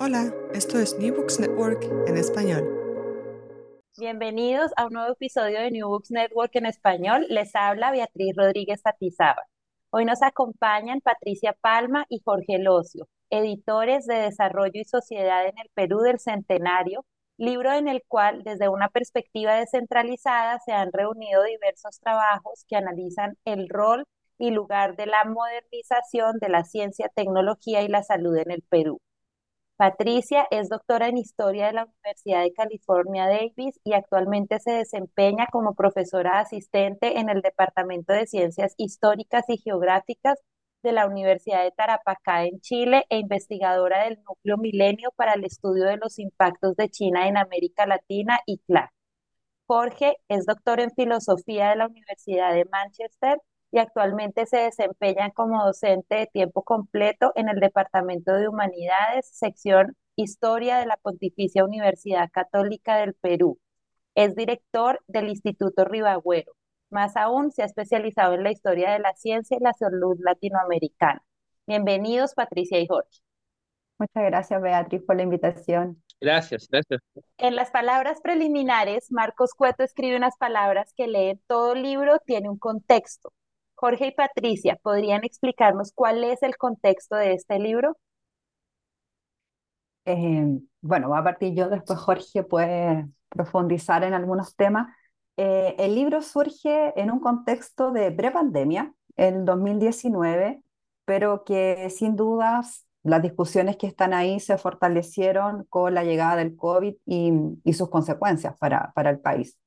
Hola, esto es New Books Network en español. Bienvenidos a un nuevo episodio de New Books Network en español. Les habla Beatriz Rodríguez Atizaba. Hoy nos acompañan Patricia Palma y Jorge Locio, editores de Desarrollo y Sociedad en el Perú del Centenario, libro en el cual desde una perspectiva descentralizada se han reunido diversos trabajos que analizan el rol y lugar de la modernización de la ciencia, tecnología y la salud en el Perú. Patricia es doctora en Historia de la Universidad de California Davis y actualmente se desempeña como profesora asistente en el Departamento de Ciencias Históricas y Geográficas de la Universidad de Tarapacá en Chile e investigadora del Núcleo Milenio para el estudio de los impactos de China en América Latina y CLAC. Jorge es doctor en Filosofía de la Universidad de Manchester y actualmente se desempeña como docente de tiempo completo en el Departamento de Humanidades, sección Historia de la Pontificia Universidad Católica del Perú. Es director del Instituto Ribagüero. Más aún, se ha especializado en la historia de la ciencia y la salud latinoamericana. Bienvenidos, Patricia y Jorge. Muchas gracias, Beatriz, por la invitación. Gracias, gracias. En las palabras preliminares, Marcos Cueto escribe unas palabras que leen todo libro tiene un contexto. Jorge y Patricia, ¿podrían explicarnos cuál es el contexto de este libro? Eh, bueno, va a partir yo, después Jorge puede profundizar en algunos temas. Eh, el libro surge en un contexto de prepandemia, el 2019, pero que sin dudas las discusiones que están ahí se fortalecieron con la llegada del COVID y, sus consecuencias para, para el país.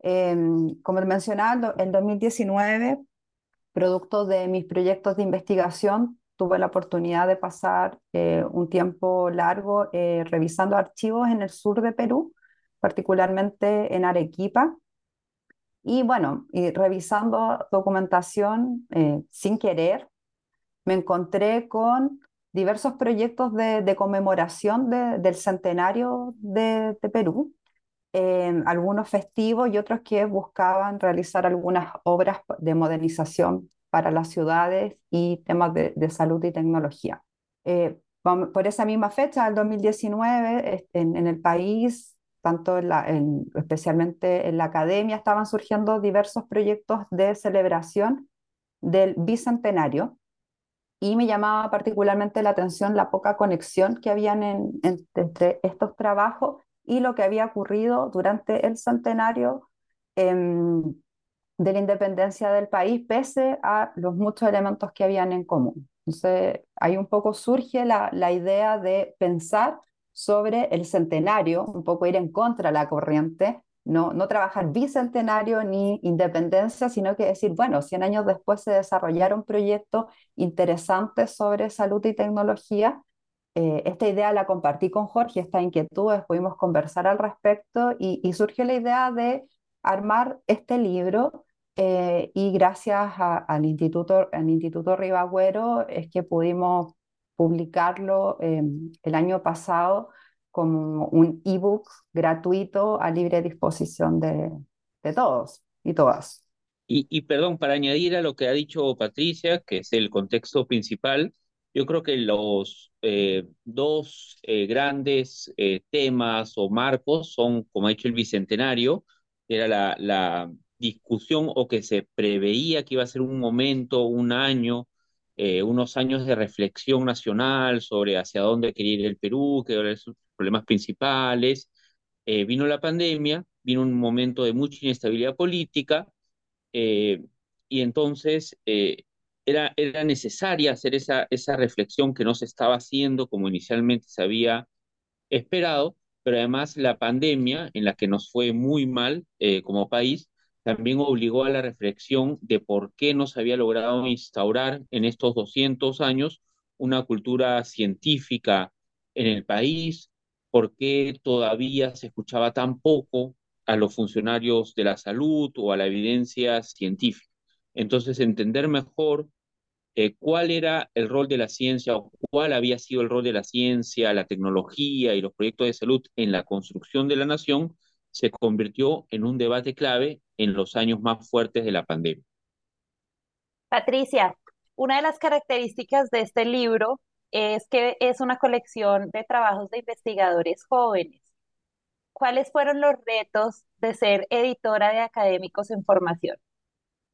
Eh, como mencionaba, en 2019 Producto de mis proyectos de investigación, tuve la oportunidad de pasar eh, un tiempo largo eh, revisando archivos en el sur de Perú, particularmente en Arequipa. Y bueno, y revisando documentación eh, sin querer, me encontré con diversos proyectos de, conmemoración del centenario de, de Perú, algunos festivos y otros que buscaban realizar algunas obras de modernización para las ciudades y temas de, salud y tecnología. Eh, por esa misma fecha, el 2019, en, en el país, tanto en la, especialmente en la academia, estaban surgiendo diversos proyectos de celebración del bicentenario y me llamaba particularmente la atención la poca conexión que habían entre estos trabajos y lo que había ocurrido durante el centenario em, de la independencia del país, pese a los muchos elementos que habían en común. Entonces, ahí un poco surge la, la idea de pensar sobre el centenario, un poco ir en contra de la corriente, no, no trabajar bicentenario ni independencia, sino que decir, bueno, 100 años después se desarrollaron proyectos interesantes sobre salud y tecnología eh, esta idea la compartí con Jorge, esta inquietud, pudimos conversar al respecto y, surgió la idea de armar este libro eh, y gracias al Instituto, al Instituto Ribagüero es que pudimos publicarlo em, el año pasado como un ebook gratuito a libre disposición de, de todos y todas. Y, y, perdón, para añadir a lo que ha dicho Patricia, que es el contexto principal, yo creo que los eh, dos eh, grandes eh, temas o marcos son, como ha dicho el Bicentenario, era la, la, discusión o que se preveía que iba a ser un momento, un año, unos años de reflexión nacional sobre hacia dónde quería ir el Perú, qué eran sus problemas principales. vino la pandemia, vino un momento de mucha inestabilidad política y entonces era, era necesaria hacer esa, esa reflexión que no se estaba haciendo como inicialmente se había esperado, pero además la pandemia, en la que nos fue muy mal eh, como país, también obligó a la reflexión de por qué no se había logrado instaurar en estos 200 años una cultura científica en el país, por qué todavía se escuchaba tan poco a los funcionarios de la salud o a la evidencia científica. Entonces, entender mejor eh, cuál era el rol de la ciencia o cuál había sido el rol de la ciencia, la tecnología y los proyectos de salud en la construcción de la nación, se convirtió en un debate clave en los años más fuertes de la pandemia. Patricia, una de las características de este libro es que es una colección de trabajos de investigadores jóvenes. ¿Cuáles fueron los retos de ser editora de académicos en formación?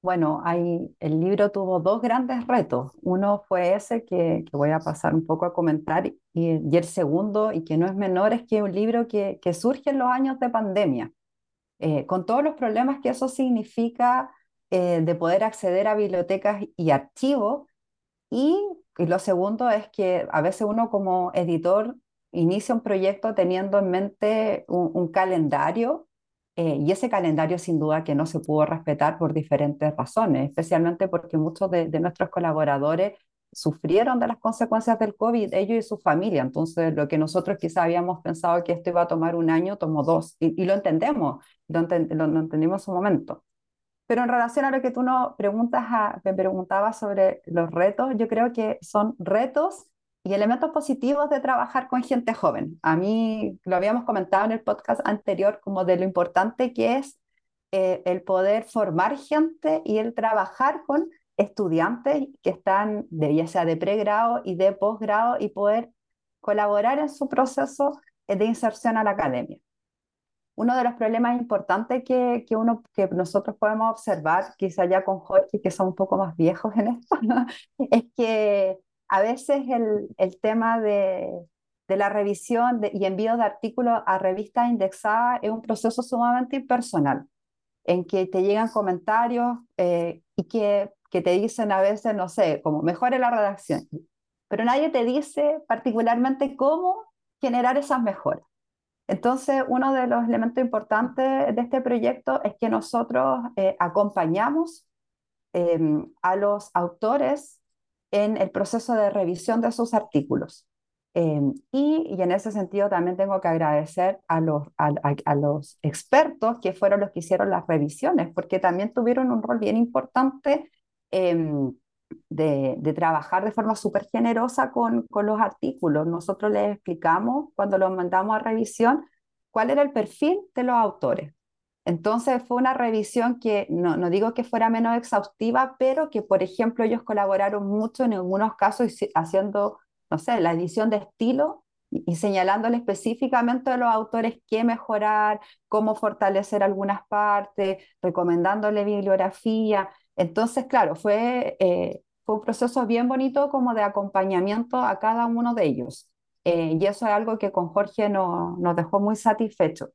Bueno, el libro tuvo dos grandes retos. Uno fue ese que, voy a pasar un poco a comentar y, el segundo, y que no es menor, es que es un libro que, surge en los años de pandemia, eh, con todos los problemas que eso significa eh, de poder acceder a bibliotecas y archivos. Y, lo segundo es que a veces uno como editor inicia un proyecto teniendo en mente un calendario eh, y ese calendario sin duda que no se pudo respetar por diferentes razones, especialmente porque muchos de, de, nuestros colaboradores sufrieron de las consecuencias del COVID, ellos y su familia. Entonces, lo que nosotros quizá habíamos pensado que esto iba a tomar un año, tomó dos. Y, y lo entendemos, lo, ent lo, lo, entendimos en su momento. Pero en relación a lo que tú nos preguntas a, me preguntabas sobre los retos, yo creo que son retos y elementos positivos de trabajar con gente joven. A mí lo habíamos comentado en el podcast anterior como de lo importante que es eh, el poder formar gente y el trabajar con estudiantes que están de, ya sea de pregrado y de posgrado y poder colaborar en su proceso de inserción a la academia. Uno de los problemas importantes que, que, uno, que nosotros podemos observar, quizá ya con Jorge, que son un poco más viejos en esto, es que a veces el, el tema de, de, la revisión de, y envío de artículos a revistas indexadas es un proceso sumamente impersonal, en que te llegan comentarios eh, y que, que te dicen a veces, no sé, como mejore la redacción, pero nadie te dice particularmente cómo generar esas mejoras. Entonces, uno de los elementos importantes de este proyecto es que nosotros eh, acompañamos eh, a los autores en el proceso de revisión de sus artículos. Eh, y, y, en ese sentido también tengo que agradecer a los, a, los expertos que fueron los que hicieron las revisiones, porque también tuvieron un rol bien importante eh, de, de, trabajar de forma súper generosa con, con los artículos. Nosotros les explicamos cuando los mandamos a revisión cuál era el perfil de los autores. Entonces fue una revisión que no, digo que fuera menos exhaustiva, pero que, por ejemplo, ellos colaboraron mucho en algunos casos haciendo, no sé, la edición de estilo y, y señalándole específicamente a los autores qué mejorar, cómo fortalecer algunas partes, recomendándole bibliografía. Entonces, claro, fue, eh, fue un proceso bien bonito como de acompañamiento a cada uno de ellos. Eh, y eso es algo que con Jorge no, nos dejó muy satisfechos.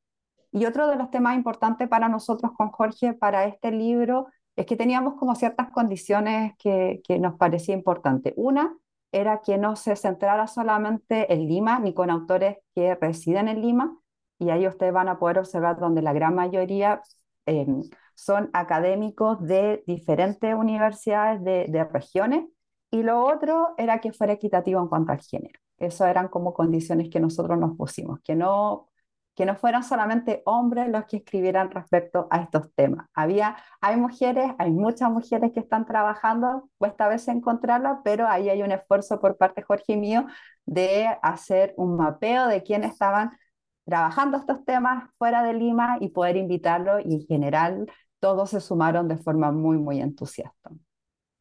Y otro de los temas importantes para nosotros con Jorge para este libro es que teníamos como ciertas condiciones que, que nos parecía importante. Una era que no se centrara solamente en Lima ni con autores que residen en Lima, y ahí ustedes van a poder observar donde la gran mayoría eh, son académicos de diferentes universidades de, de regiones, y lo otro era que fuera equitativo en cuanto al género. Eso eran como condiciones que nosotros nos pusimos, que no que no fueran solamente hombres los que escribieran respecto a estos temas. Había, hay mujeres, hay muchas mujeres que están trabajando, cuesta veces encontrarlas, pero ahí hay un esfuerzo por parte de Jorge y mío de hacer un mapeo de quiénes estaban trabajando estos temas fuera de Lima y poder invitarlos y en general todos se sumaron de forma muy, muy entusiasta.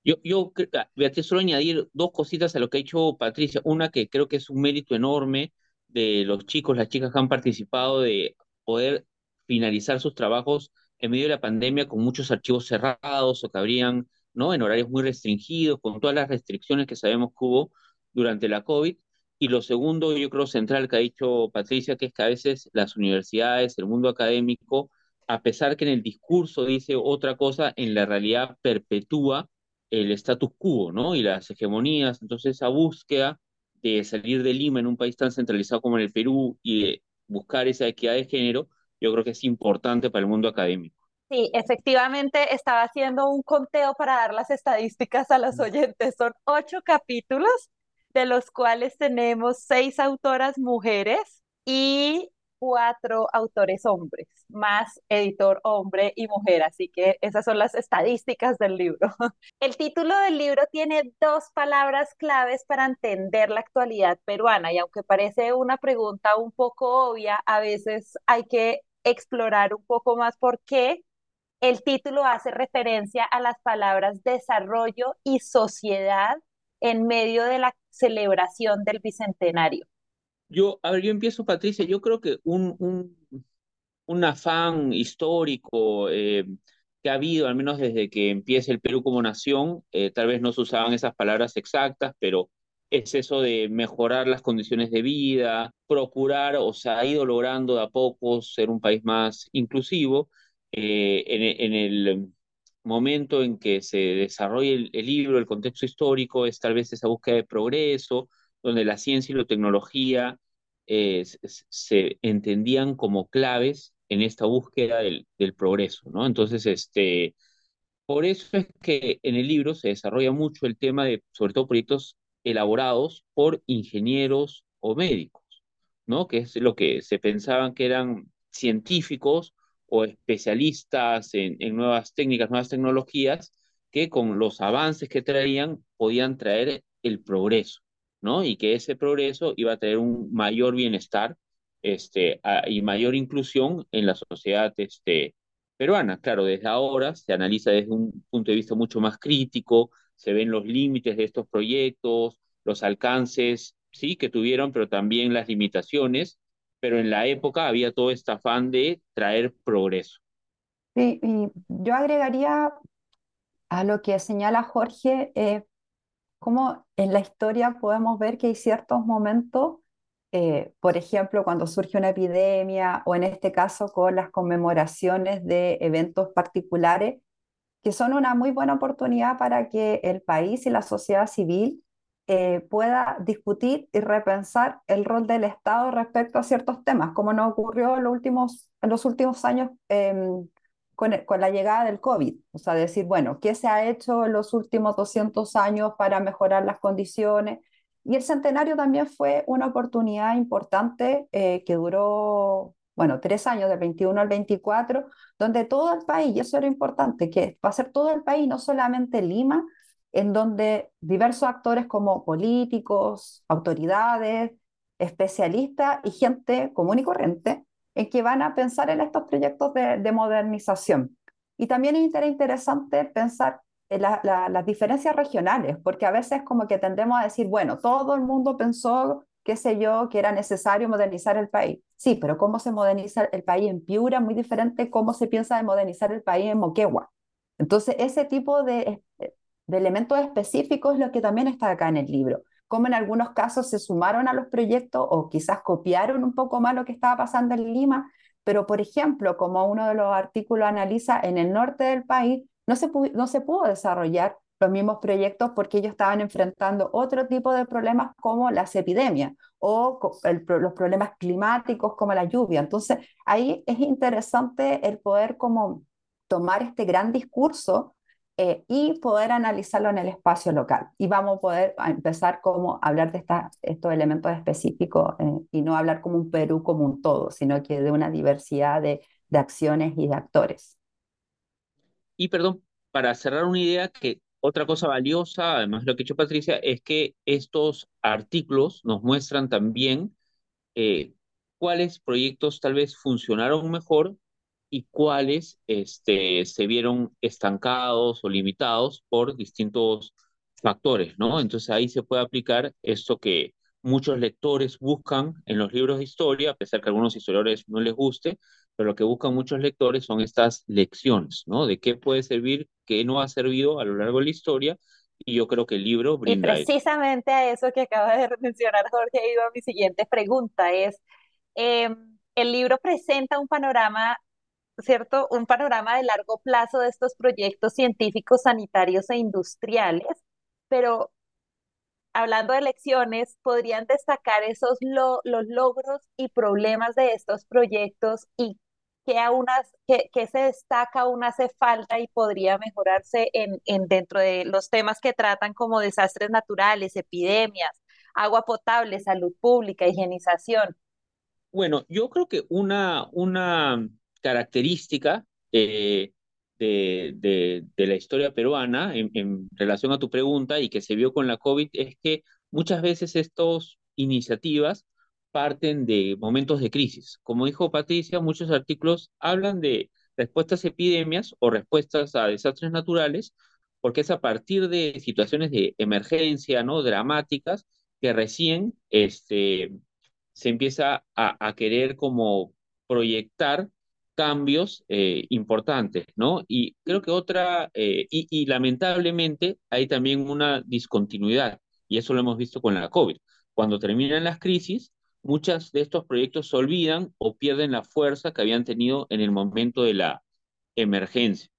Yo, yo, Beatriz, solo añadir dos cositas a lo que ha dicho Patricia. Una que creo que es un mérito enorme de los chicos, las chicas que han participado de poder finalizar sus trabajos en medio de la pandemia con muchos archivos cerrados o que habrían, ¿no? En horarios muy restringidos, con todas las restricciones que sabemos que hubo durante la COVID. Y lo segundo, yo creo central que ha dicho Patricia, que es que a veces las universidades, el mundo académico, a pesar que en el discurso dice otra cosa, en la realidad perpetúa el status quo, ¿no? Y las hegemonías. Entonces, esa búsqueda de salir de Lima en un país tan centralizado como el Perú y buscar esa equidad de género, yo creo que es importante para el mundo académico. Sí, efectivamente estaba haciendo un conteo para dar las estadísticas a los oyentes. Son ocho capítulos, de los cuales tenemos seis autoras mujeres y cuatro autores hombres, más editor hombre y mujer, así que esas son las estadísticas del libro. El título del libro tiene dos palabras claves para entender la actualidad peruana y aunque parece una pregunta un poco obvia, a veces hay que explorar un poco más por qué el título hace referencia a las palabras desarrollo y sociedad en medio de la celebración del bicentenario? Yo, a ver, yo empiezo, Patricia. Yo creo que un, un, un afán histórico eh, que ha habido, al menos desde que empieza el Perú como nación, eh, tal vez no se usaban esas palabras exactas, pero es eso de mejorar las condiciones de vida, procurar, o sea, ha ido logrando de a poco ser un país más inclusivo. Eh, en, el momento en que se desarrolla el, libro, el contexto histórico, es tal vez esa búsqueda de progreso, donde la ciencia y la tecnología eh, se entendían como claves en esta búsqueda del, progreso, ¿no? Entonces, este, por eso es que en el libro se desarrolla mucho el tema de, sobre todo, proyectos elaborados por ingenieros o médicos, ¿no? Que es lo que se pensaban que eran científicos o especialistas en nuevas técnicas, nuevas tecnologías, que con los avances que traían podían traer el progreso, ¿no? Y que ese progreso iba a traer un mayor bienestar este, y mayor inclusión en la sociedad este, peruana. Claro, desde ahora se analiza desde un punto de vista mucho más crítico, se ven los límites de estos proyectos, los alcances, sí, que tuvieron, pero también las limitaciones, pero en la época había todo este afán de traer progreso. Sí, y yo agregaría a lo que señala Jorge, eh, cómo en la historia podemos ver que hay ciertos momentos, eh, por ejemplo, cuando surge una epidemia o en este caso con las conmemoraciones de eventos particulares, que son una muy buena oportunidad para que el país y la sociedad civil eh, pueda discutir y repensar el rol del Estado respecto a ciertos temas, como nos ocurrió en los últimos, en los últimos años em, con, con, la llegada del COVID. O sea, decir, bueno, ¿qué se ha hecho en los últimos 200 años para mejorar las condiciones? Y el centenario también fue una oportunidad importante eh, que duró bueno, tres años, del 21 al 24, donde todo el país, y eso era importante, que va a ser todo el país, no solamente Lima, en donde diversos actores como políticos, autoridades, especialistas y gente común y corriente, en que van a pensar en estos proyectos de, modernización. Y también es interesante pensar en las diferencias regionales, porque a veces como que tendemos a decir, bueno, todo el mundo pensó qué sé yo, que era necesario modernizar el país. Sí, pero cómo se moderniza el país en Piura, muy diferente cómo se piensa de modernizar el país en Moquegua. Entonces, ese tipo de, de elementos específicos es lo que también está acá en el libro. Cómo en algunos casos se sumaron a los proyectos o quizás copiaron un poco más lo que estaba pasando en Lima, pero por ejemplo, como uno de los artículos analiza, en el norte del país no se, no se pudo desarrollar los mismos proyectos porque ellos estaban enfrentando otro tipo de problemas como las epidemias o los problemas climáticos como la lluvia. Entonces, ahí es interesante el poder como tomar este gran discurso eh, y poder analizarlo en el espacio local. Y vamos a poder empezar como hablar de estos elementos específicos eh, y no hablar como un Perú como un todo, sino que de una diversidad de, de acciones y de actores. Y perdón, para cerrar una idea que otra cosa valiosa, además de lo que ha dicho Patricia, es que estos artículos nos muestran también eh, cuáles proyectos tal vez funcionaron mejor y cuáles este, se vieron estancados o limitados por distintos factores, ¿no? Entonces ahí se puede aplicar esto que muchos lectores buscan en los libros de historia, a pesar que a algunos historiadores no les guste, pero lo que buscan muchos lectores son estas lecciones, ¿no? De qué puede servir, qué no ha servido a lo largo de la historia, y yo creo que el libro brinda. Y precisamente a eso que acaba de mencionar Jorge, ha ido a mi siguiente pregunta, es, em, el libro presenta un panorama, ¿cierto? Un panorama de largo plazo de estos proyectos científicos, sanitarios e industriales, pero hablando de lecciones, podrían destacar esos los logros y problemas de estos proyectos y que, aún que, se destaca, aún hace falta y podría mejorarse en, en, dentro de los temas que tratan como desastres naturales, epidemias, agua potable, salud pública, higienización. Bueno, yo creo que una, una característica eh, de, de, la historia peruana en, relación a tu pregunta y que se vio con la COVID es que muchas veces estas iniciativas parten de momentos de crisis. Como dijo Patricia, muchos artículos hablan de respuestas a epidemias o respuestas a desastres naturales porque es a partir de situaciones de emergencia, ¿no? Dramáticas, que recién este, se empieza a, querer como proyectar cambios eh, importantes, ¿no? Y creo que otra, eh, y, lamentablemente hay también una discontinuidad, y eso lo hemos visto con la COVID. Cuando terminan las crisis, muchos de estos proyectos se olvidan o pierden la fuerza que habían tenido en el momento de la emergencia.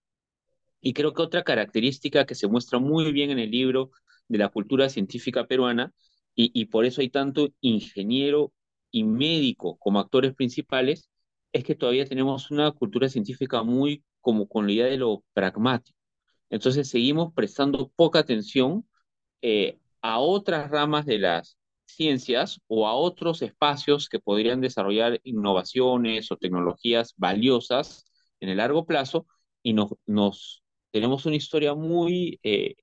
Y creo que otra característica que se muestra muy bien en el libro de la cultura científica peruana, y, por eso hay tanto ingeniero y médico como actores principales, es que todavía tenemos una cultura científica muy como con la idea de lo pragmático. Entonces seguimos prestando poca atención eh, a otras ramas de las ciencias o a otros espacios que podrían desarrollar innovaciones o tecnologías valiosas en el largo plazo y nos, nos tenemos una historia muy eh,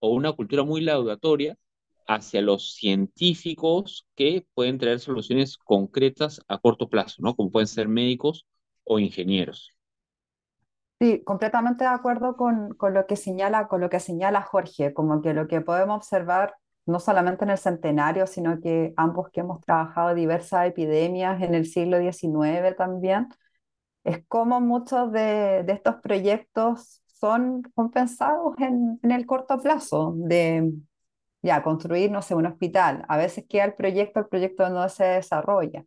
o una cultura muy laudatoria hacia los científicos que pueden traer soluciones concretas a corto plazo, ¿no? Como pueden ser médicos o ingenieros. Sí, completamente de acuerdo con, con, lo que señala, con lo que señala Jorge, como que lo que podemos observar no solamente en el centenario, sino que ambos que hemos trabajado diversas epidemias en el siglo XIX también, es como muchos de, de estos proyectos son compensados en, en, el corto plazo, de ya construir, no sé, un hospital. A veces queda el proyecto, el proyecto no se desarrolla.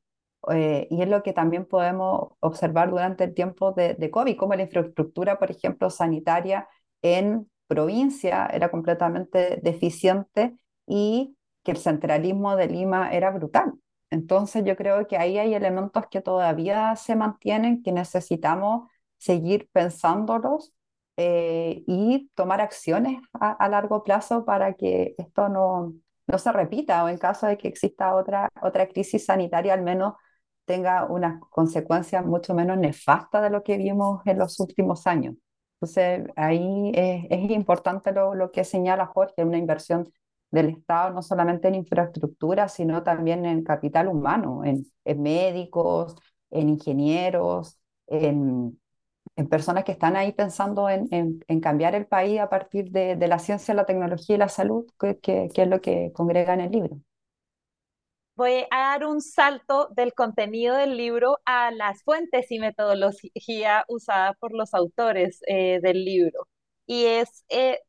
Eh, y es lo que también podemos observar durante el tiempo de, de COVID, como la infraestructura, por ejemplo, sanitaria en provincia era completamente deficiente y que el centralismo de Lima era brutal. Entonces yo creo que ahí hay elementos que todavía se mantienen, que necesitamos seguir pensándolos eh, y tomar acciones a, largo plazo para que esto no, no se repita o en caso de que exista otra, otra crisis sanitaria al menos tenga unas consecuencias mucho menos nefastas de lo que vimos en los últimos años. Entonces ahí es, es importante lo, lo que señala Jorge, una inversión del Estado, no solamente en infraestructura, sino también en capital humano, en, en médicos, en ingenieros, en, en, personas que están ahí pensando en, en, cambiar el país a partir de, de, la ciencia, la tecnología y la salud, que, que, es lo que congrega en el libro. Voy a dar un salto del contenido del libro a las fuentes y metodología usada por los autores eh, del libro. Y es eh,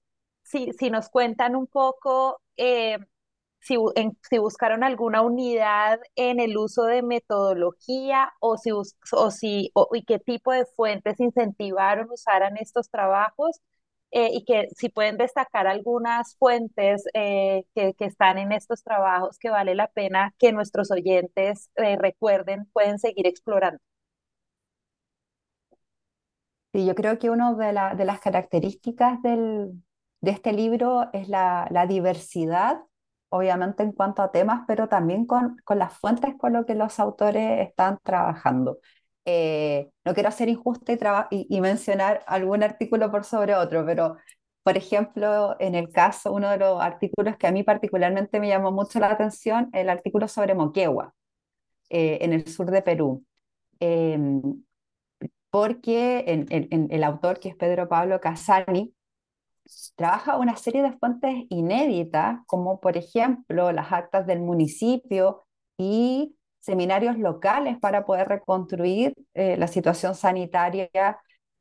si, si, nos cuentan un poco eh, si, si, buscaron alguna unidad en el uso de metodología o si, o si y qué tipo de fuentes incentivaron usaran estos trabajos eh, y que si pueden destacar algunas fuentes eh, que, que, están en estos trabajos que vale la pena que nuestros oyentes recuerden, pueden seguir explorando. Sí, yo creo que una de, de las características del, de este libro es la, la, diversidad, obviamente en cuanto a temas, pero también con, con las fuentes con lo que los autores están trabajando. Eh, no quiero ser injusta y, y, mencionar algún artículo por sobre otro, pero por ejemplo, en el caso, uno de los artículos que a mí particularmente me llamó mucho la atención, el artículo sobre Moquegua, eh, en el sur de Perú. Em, porque el autor, que es Pedro Pablo Casani, trabaja una serie de fuentes inéditas, como por ejemplo las actas del municipio y seminarios locales para poder reconstruir eh, la situación sanitaria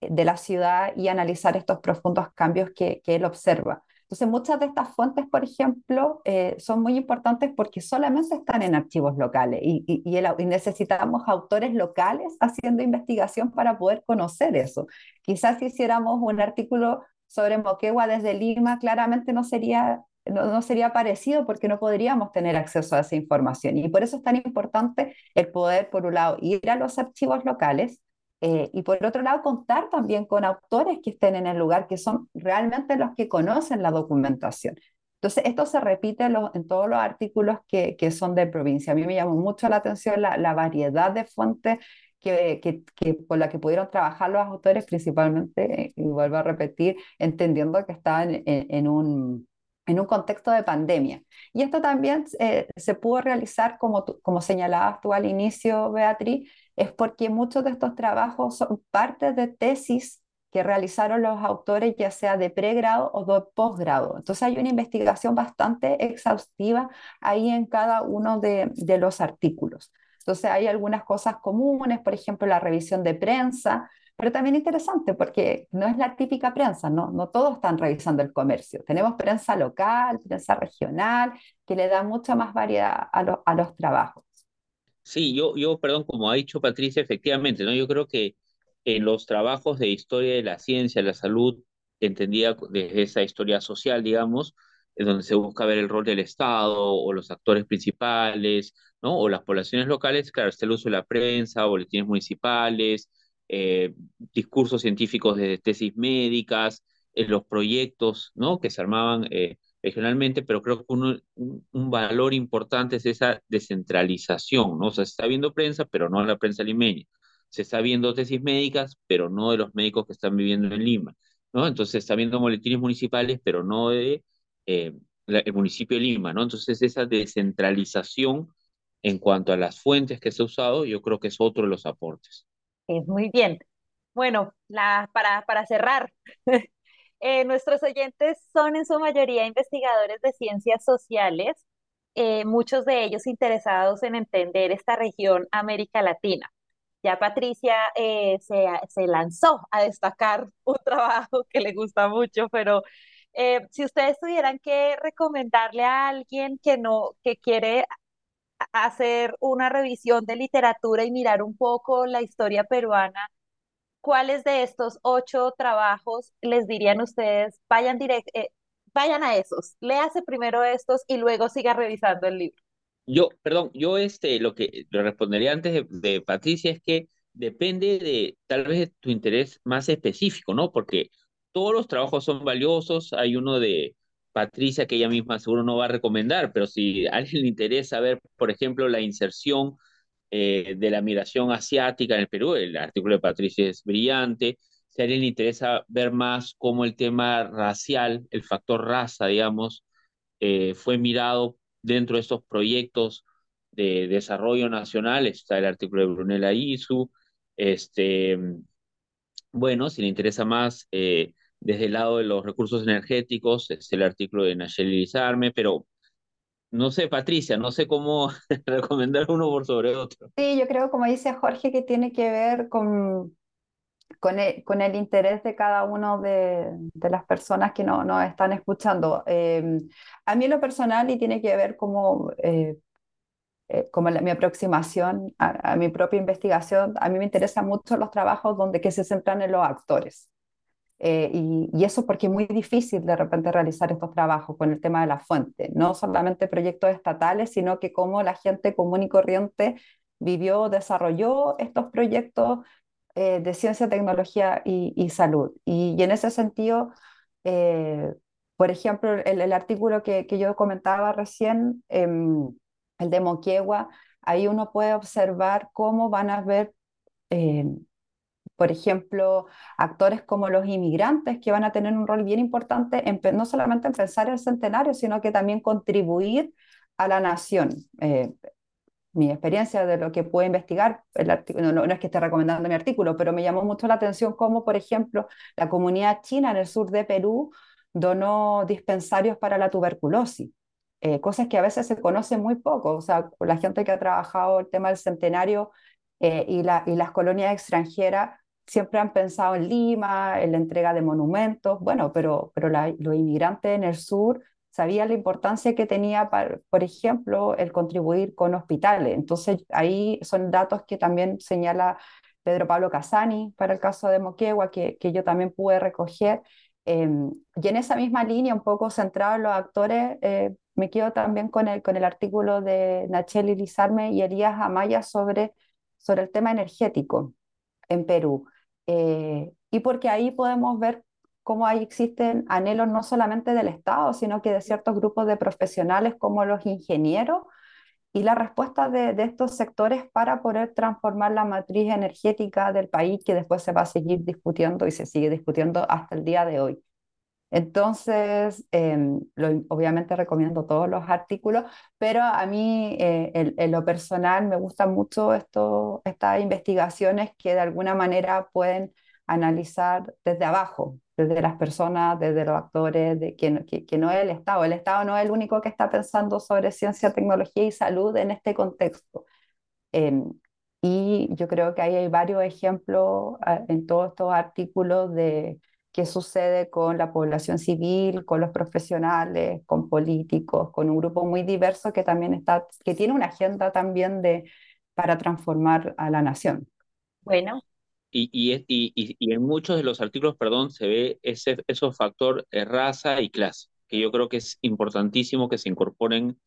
de la ciudad y analizar estos profundos cambios que, que él observa. Entonces, muchas de estas fuentes, por ejemplo, eh, son muy importantes porque solamente están en archivos locales y, y, y, necesitamos autores locales haciendo investigación para poder conocer eso. Quizás si hiciéramos un artículo sobre Moquegua desde Lima, claramente no sería, no, sería parecido porque no podríamos tener acceso a esa información. Y por eso es tan importante el poder, por un lado, ir a los archivos locales eh, y por otro lado, contar también con autores que estén en el lugar, que son realmente los que conocen la documentación. Entonces, esto se repite en, todos los artículos que, que, son de provincia. A mí me llamó mucho la atención la variedad de fuentes que, que, que, por la que pudieron trabajar los autores, principalmente, y vuelvo a repetir, entendiendo que estaban en, en un, en un contexto de pandemia. Y esto también eh, se pudo realizar, como, como señalabas tú al inicio, Beatriz, es porque muchos de estos trabajos son parte de tesis que realizaron los autores, ya sea de pregrado o de posgrado. Entonces hay una investigación bastante exhaustiva ahí en cada uno de, de los artículos. Entonces hay algunas cosas comunes, por ejemplo, la revisión de prensa, pero también interesante porque no es la típica prensa, no, todos están revisando el comercio. Tenemos prensa local, prensa regional, que le da mucha más variedad a, a los trabajos. Sí, yo, yo, perdón, como ha dicho Patricia, efectivamente, ¿no? Yo creo que en los trabajos de historia de la ciencia, la salud, entendida desde esa historia social, digamos, en donde se busca ver el rol del Estado o los actores principales, ¿no? O las poblaciones locales, claro, está el uso de la prensa, boletines municipales, eh, discursos científicos de tesis médicas, en los proyectos, ¿no? Que se armaban eh, regionalmente, pero creo que un, un, valor importante es esa descentralización, ¿no? O sea, se está viendo prensa, pero no la prensa limeña se está viendo tesis médicas, pero no de los médicos que están viviendo en Lima, ¿no? Entonces se está viendo boletines municipales, pero no de eh, el municipio de Lima, ¿no? Entonces esa descentralización en cuanto a las fuentes que se ha usado, yo creo que es otro de los aportes. Es muy bien. Bueno, para, para cerrar, eh, nuestros oyentes son en su mayoría investigadores de ciencias sociales, eh, muchos de ellos interesados en entender esta región América Latina. Ya Patricia eh, se, lanzó a destacar un trabajo que le gusta mucho, pero eh, si ustedes tuvieran que recomendarle a alguien que no, que quiere hacer una revisión de literatura y mirar un poco la historia peruana, ¿cuáles de estos ocho trabajos les dirían ustedes? Vayan direct, eh, vayan a esos, léase primero estos y luego siga revisando el libro. Yo, perdón, yo este, lo que le respondería antes de, Patricia es que depende de tal vez tu interés más específico, ¿no? Porque todos los trabajos son valiosos, hay uno de Patricia que ella misma seguro no va a recomendar, pero si a alguien le interesa ver, por ejemplo, la inserción eh, de la migración asiática en el Perú, el artículo de Patricia es brillante, si a alguien le interesa ver más cómo el tema racial, el factor raza, digamos, eh, fue mirado dentro de estos proyectos de desarrollo nacional está el artículo de Brunella Isu. Este, bueno, si le interesa más eh, desde el lado de los recursos energéticos, es el artículo de Nacheli Lizarme, pero no sé, Patricia, no sé cómo recomendar uno por sobre otro. Sí, yo creo, como dice Jorge, que tiene que ver con, con el, con el, interés de cada uno de, de las personas que nos no están escuchando. Eh, a mí lo personal, y tiene que ver como, eh, eh, como mi aproximación a, mi propia investigación, a mí me interesan mucho los trabajos donde que se centran en los actores. Y, y, eso porque es muy difícil de repente realizar estos trabajos con el tema de la fuente, no solamente proyectos estatales, sino que cómo la gente común y corriente vivió, desarrolló estos proyectos eh, de ciencia, tecnología y, salud. Y, en ese sentido, eh, por ejemplo, el, artículo que, que, yo comentaba recién, em, el de Moquegua, ahí uno puede observar cómo van a ver, em, por ejemplo, actores como los inmigrantes que van a tener un rol bien importante en, no solamente en pensar el centenario, sino que también contribuir a la nación. Eh, mi experiencia de lo que puedo investigar, el artículo, no, es que esté recomendando mi artículo, pero me llamó mucho la atención cómo, por ejemplo, la comunidad china en el sur de Perú donó dispensarios para la tuberculosis, eh, cosas que a veces se conocen muy poco, o sea, la gente que ha trabajado el tema del centenario eh, y, la, y las colonias extranjeras siempre han pensado en Lima, en la entrega de monumentos, bueno, pero, pero los inmigrantes en el sur sabía la importancia que tenía, por ejemplo, el contribuir con hospitales. Entonces, ahí son datos que también señala Pedro Pablo Casani para el caso de Moquegua, que, que yo también pude recoger. Em, y en esa misma línea, un poco centrado en los actores, eh, me quedo también con el, con el artículo de Nacheli Lizarme y Elías Amaya sobre, sobre el tema energético en Perú. Eh, y porque ahí podemos ver cómo ahí existen anhelos no solamente del Estado, sino que de ciertos grupos de profesionales como los ingenieros y la respuesta de, estos sectores para poder transformar la matriz energética del país que después se va a seguir discutiendo y se sigue discutiendo hasta el día de hoy. Entonces, em, obviamente recomiendo todos los artículos, pero a mí eh, en, lo personal me gustan mucho esto, estas investigaciones que de alguna manera pueden analizar desde abajo, desde las personas, desde los actores, de que, que, que, no es el Estado. El Estado no es el único que está pensando sobre ciencia, tecnología y salud en este contexto. Eh, y yo creo que ahí hay varios ejemplos ah, en todos estos artículos de qué sucede con la población civil, con los profesionales, con políticos, con un grupo muy diverso que también está, que tiene una agenda también de, para transformar a la nación. Bueno, y, y, y, y, en muchos de los artículos, perdón, se ve ese, esos factor eh, raza y clase, que yo creo que es importantísimo que se incorporen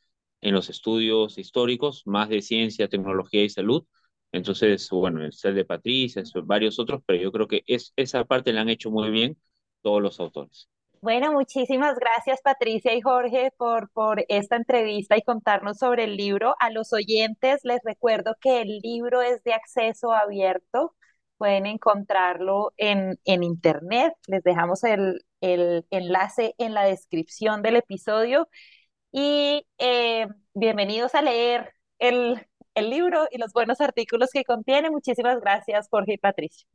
en los estudios históricos, más de ciencia, tecnología y salud. Entonces, bueno, el ser de Patricia, varios otros, pero yo creo que es, esa parte la han hecho muy bien todos los autores. Bueno, muchísimas gracias Patricia y Jorge por, por esta entrevista y contarnos sobre el libro. A los oyentes les recuerdo que el libro es de acceso abierto pueden encontrarlo en, en internet. Les dejamos el, el, enlace en la descripción del episodio. Y eh, bienvenidos a leer el, el libro y los buenos artículos que contiene. Muchísimas gracias, Jorge y Patricia.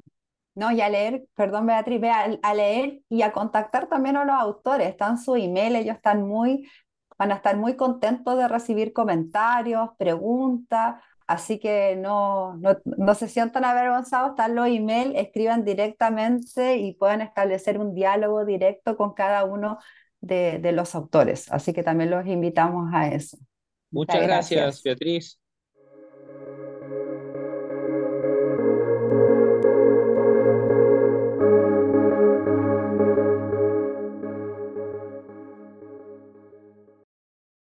No, y a leer, perdón Beatriz, a, a, leer y a contactar también a los autores. Están su email, ellos están muy, van a estar muy contentos de recibir comentarios, preguntas Así que no, no, no, se sientan avergonzados, están los emails, escriban directamente y pueden establecer un diálogo directo con cada uno de, de los autores. Así que también los invitamos a eso. Muchas gracias, gracias, Beatriz.